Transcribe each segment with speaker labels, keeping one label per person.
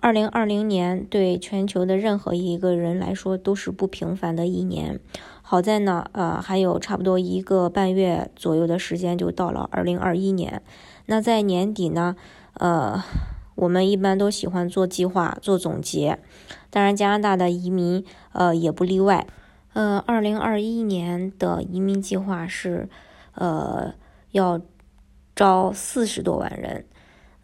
Speaker 1: 二零二零年对全球的任何一个人来说都是不平凡的一年。好在呢，呃，还有差不多一个半月左右的时间就到了二零二一年。那在年底呢，呃，我们一般都喜欢做计划、做总结。当然，加拿大的移民，呃，也不例外。呃，二零二一年的移民计划是，呃，要招四十多万人。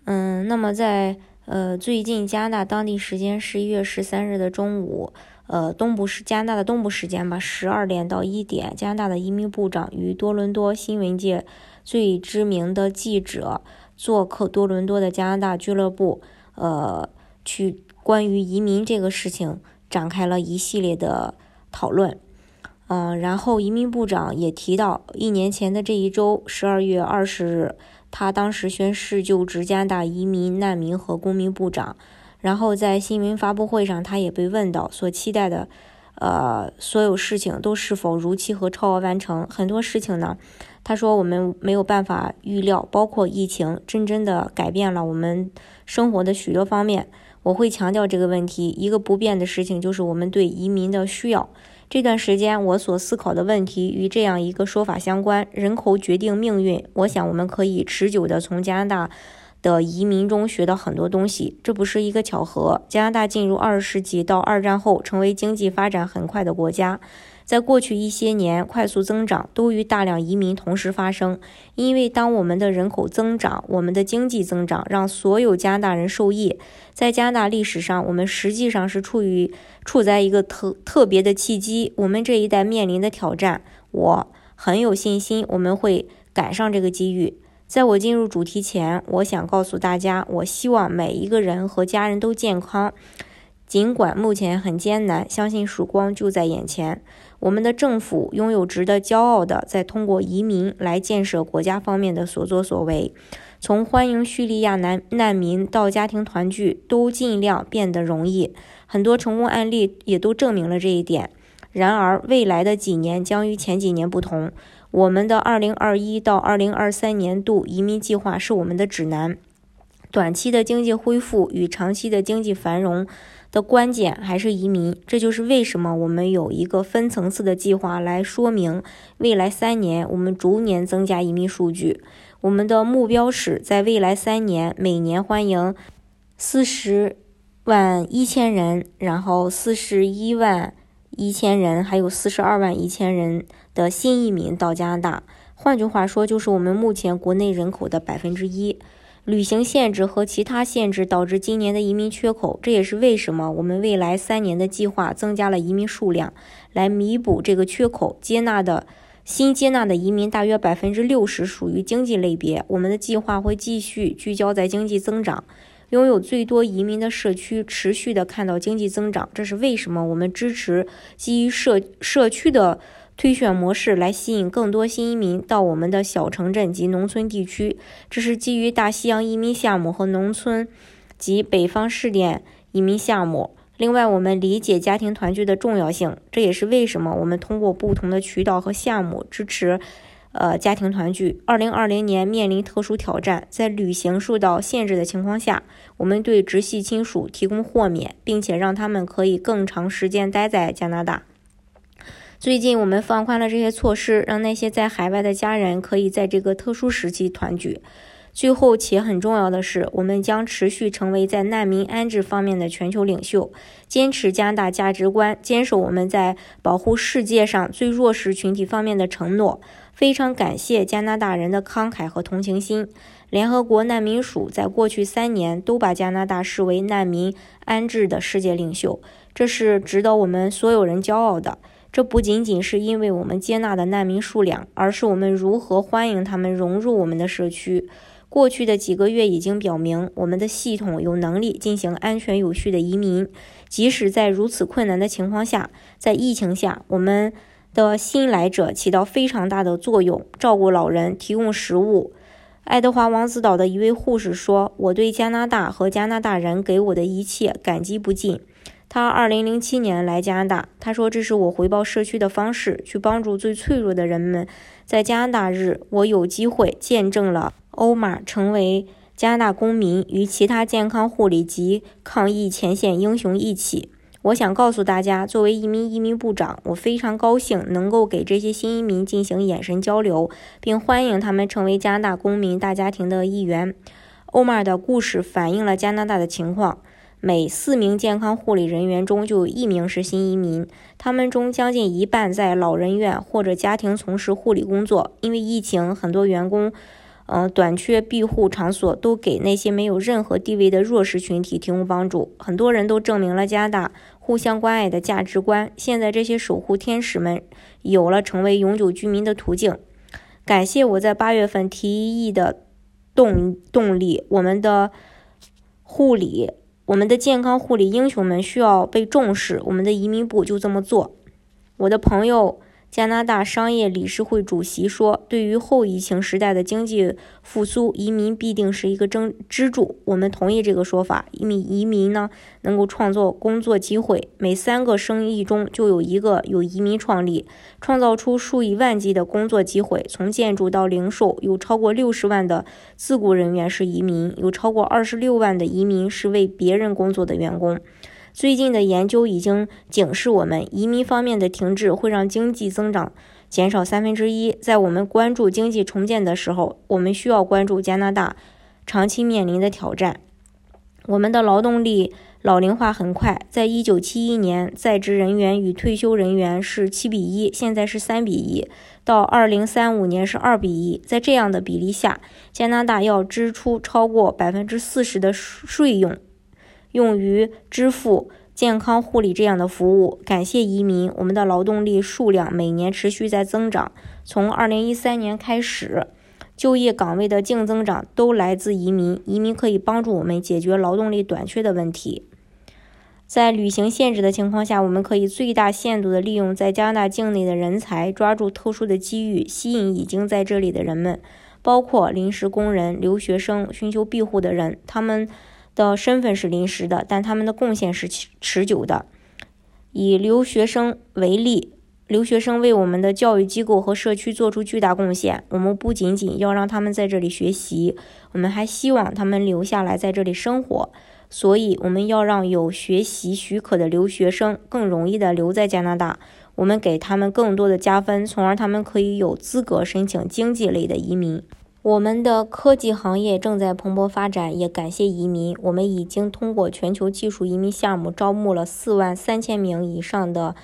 Speaker 1: 嗯，那么在呃，最近加拿大当地时间十一月十三日的中午，呃，东部时加拿大的东部时间吧，十二点到一点，加拿大的移民部长与多伦多新闻界最知名的记者做客多伦多的加拿大俱乐部，呃，去关于移民这个事情展开了一系列的讨论。嗯，然后移民部长也提到，一年前的这一周，十二月二十日。他当时宣誓就职加拿大移民、难民和公民部长，然后在新闻发布会上，他也被问到所期待的，呃，所有事情都是否如期和超额完成。很多事情呢，他说我们没有办法预料，包括疫情，真真的改变了我们生活的许多方面。我会强调这个问题，一个不变的事情就是我们对移民的需要。这段时间我所思考的问题与这样一个说法相关：人口决定命运。我想我们可以持久地从加拿大的移民中学到很多东西。这不是一个巧合。加拿大进入二十世纪到二战后，成为经济发展很快的国家。在过去一些年，快速增长都与大量移民同时发生。因为当我们的人口增长，我们的经济增长让所有加拿大人受益。在加拿大历史上，我们实际上是处于处在一个特特别的契机。我们这一代面临的挑战，我很有信心我们会赶上这个机遇。在我进入主题前，我想告诉大家，我希望每一个人和家人都健康。尽管目前很艰难，相信曙光就在眼前。我们的政府拥有值得骄傲的，在通过移民来建设国家方面的所作所为，从欢迎叙利亚难难民到家庭团聚，都尽量变得容易。很多成功案例也都证明了这一点。然而，未来的几年将与前几年不同。我们的2021到2023年度移民计划是我们的指南。短期的经济恢复与长期的经济繁荣。的关键还是移民，这就是为什么我们有一个分层次的计划来说明未来三年我们逐年增加移民数据。我们的目标是在未来三年每年欢迎四十万一千人，然后四十一万一千人，还有四十二万一千人的新移民到加拿大。换句话说，就是我们目前国内人口的百分之一。旅行限制和其他限制导致今年的移民缺口，这也是为什么我们未来三年的计划增加了移民数量，来弥补这个缺口。接纳的新接纳的移民大约百分之六十属于经济类别。我们的计划会继续聚焦在经济增长，拥有最多移民的社区持续的看到经济增长。这是为什么我们支持基于社社区的。推选模式来吸引更多新移民到我们的小城镇及农村地区，这是基于大西洋移民项目和农村及北方试点移民项目。另外，我们理解家庭团聚的重要性，这也是为什么我们通过不同的渠道和项目支持呃家庭团聚。二零二零年面临特殊挑战，在旅行受到限制的情况下，我们对直系亲属提供豁免，并且让他们可以更长时间待在加拿大。最近我们放宽了这些措施，让那些在海外的家人可以在这个特殊时期团聚。最后且很重要的是，我们将持续成为在难民安置方面的全球领袖，坚持加拿大价值观，坚守我们在保护世界上最弱势群体方面的承诺。非常感谢加拿大人的慷慨和同情心。联合国难民署在过去三年都把加拿大视为难民安置的世界领袖，这是值得我们所有人骄傲的。这不仅仅是因为我们接纳的难民数量，而是我们如何欢迎他们融入我们的社区。过去的几个月已经表明，我们的系统有能力进行安全有序的移民，即使在如此困难的情况下，在疫情下，我们的新来者起到非常大的作用，照顾老人，提供食物。爱德华王子岛的一位护士说：“我对加拿大和加拿大人给我的一切感激不尽。”他2007年来加拿大，他说：“这是我回报社区的方式，去帮助最脆弱的人们。”在加拿大日，我有机会见证了欧玛成为加拿大公民，与其他健康护理及抗疫前线英雄一起。我想告诉大家，作为一名移民部长，我非常高兴能够给这些新移民进行眼神交流，并欢迎他们成为加拿大公民大家庭的一员。欧玛的故事反映了加拿大的情况：每四名健康护理人员中就有一名是新移民，他们中将近一半在老人院或者家庭从事护理工作。因为疫情，很多员工。嗯，短缺庇护场所都给那些没有任何地位的弱势群体提供帮助。很多人都证明了加拿大互相关爱的价值观。现在这些守护天使们有了成为永久居民的途径。感谢我在八月份提议的动动力。我们的护理，我们的健康护理英雄们需要被重视。我们的移民部就这么做。我的朋友。加拿大商业理事会主席说：“对于后疫情时代的经济复苏，移民必定是一个支支柱。我们同意这个说法。因为移民呢，能够创造工作机会，每三个生意中就有一个有移民创立，创造出数以万计的工作机会。从建筑到零售，有超过六十万的自雇人员是移民，有超过二十六万的移民是为别人工作的员工。”最近的研究已经警示我们，移民方面的停滞会让经济增长减少三分之一。在我们关注经济重建的时候，我们需要关注加拿大长期面临的挑战。我们的劳动力老龄化很快，在一九七一年，在职人员与退休人员是七比一，现在是三比一，到二零三五年是二比一。在这样的比例下，加拿大要支出超过百分之四十的税用。用于支付健康护理这样的服务。感谢移民，我们的劳动力数量每年持续在增长。从2013年开始，就业岗位的净增长都来自移民。移民可以帮助我们解决劳动力短缺的问题。在旅行限制的情况下，我们可以最大限度地利用在加拿大境内的人才，抓住特殊的机遇，吸引已经在这里的人们，包括临时工人、留学生、寻求庇护的人，他们。的身份是临时的，但他们的贡献是持持久的。以留学生为例，留学生为我们的教育机构和社区做出巨大贡献。我们不仅仅要让他们在这里学习，我们还希望他们留下来在这里生活。所以，我们要让有学习许可的留学生更容易地留在加拿大。我们给他们更多的加分，从而他们可以有资格申请经济类的移民。我们的科技行业正在蓬勃发展，也感谢移民。我们已经通过全球技术移民项目招募了四万三千名以上的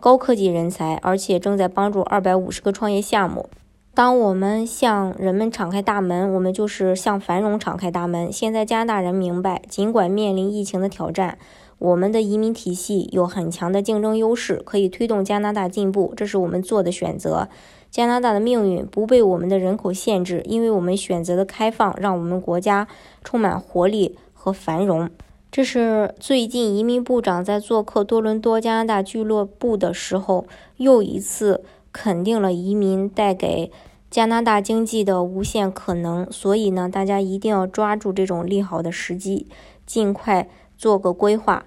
Speaker 1: 高科技人才，而且正在帮助二百五十个创业项目。当我们向人们敞开大门，我们就是向繁荣敞开大门。现在加拿大人明白，尽管面临疫情的挑战，我们的移民体系有很强的竞争优势，可以推动加拿大进步。这是我们做的选择。加拿大的命运不被我们的人口限制，因为我们选择的开放，让我们国家充满活力和繁荣。这是最近移民部长在做客多伦多加拿大俱乐部的时候，又一次肯定了移民带给加拿大经济的无限可能。所以呢，大家一定要抓住这种利好的时机，尽快做个规划。